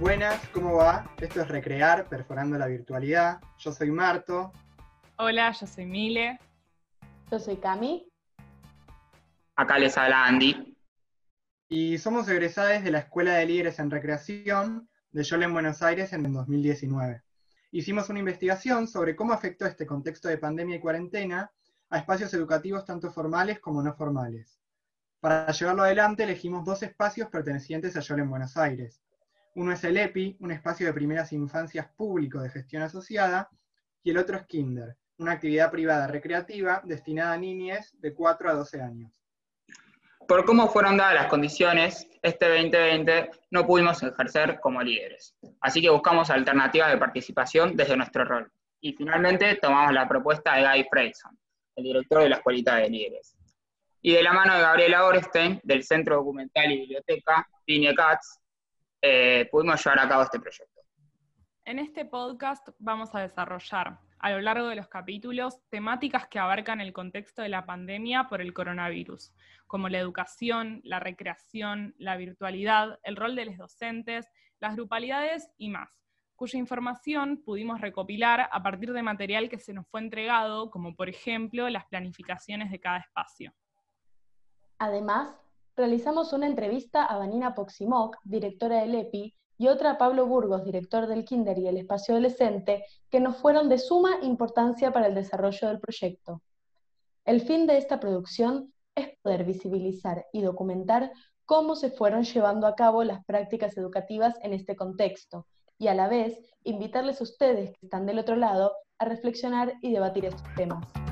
Buenas, ¿cómo va? Esto es Recrear, Perforando la Virtualidad. Yo soy Marto. Hola, yo soy Mile. Yo soy Cami. Acá les habla Andy. Y somos egresados de la Escuela de Líderes en Recreación de YOL en Buenos Aires en 2019. Hicimos una investigación sobre cómo afectó este contexto de pandemia y cuarentena a espacios educativos tanto formales como no formales. Para llevarlo adelante elegimos dos espacios pertenecientes a YOL en Buenos Aires. Uno es el EPI, un espacio de primeras infancias público de gestión asociada, y el otro es Kinder, una actividad privada recreativa destinada a niñes de 4 a 12 años. Por cómo fueron dadas las condiciones, este 2020 no pudimos ejercer como líderes. Así que buscamos alternativas de participación desde nuestro rol. Y finalmente tomamos la propuesta de Guy Freyson, el director de la Escuelita de Líderes. Y de la mano de Gabriela Orestein, del Centro Documental y Biblioteca, Pine Cats, eh, pudimos llevar a cabo este proyecto. En este podcast vamos a desarrollar a lo largo de los capítulos temáticas que abarcan el contexto de la pandemia por el coronavirus, como la educación, la recreación, la virtualidad, el rol de los docentes, las grupalidades y más, cuya información pudimos recopilar a partir de material que se nos fue entregado, como por ejemplo las planificaciones de cada espacio. Además, realizamos una entrevista a Vanina Poximoc, directora del EPI, y otra a Pablo Burgos, director del Kinder y el Espacio Adolescente, que nos fueron de suma importancia para el desarrollo del proyecto. El fin de esta producción es poder visibilizar y documentar cómo se fueron llevando a cabo las prácticas educativas en este contexto, y a la vez invitarles a ustedes que están del otro lado a reflexionar y debatir estos temas.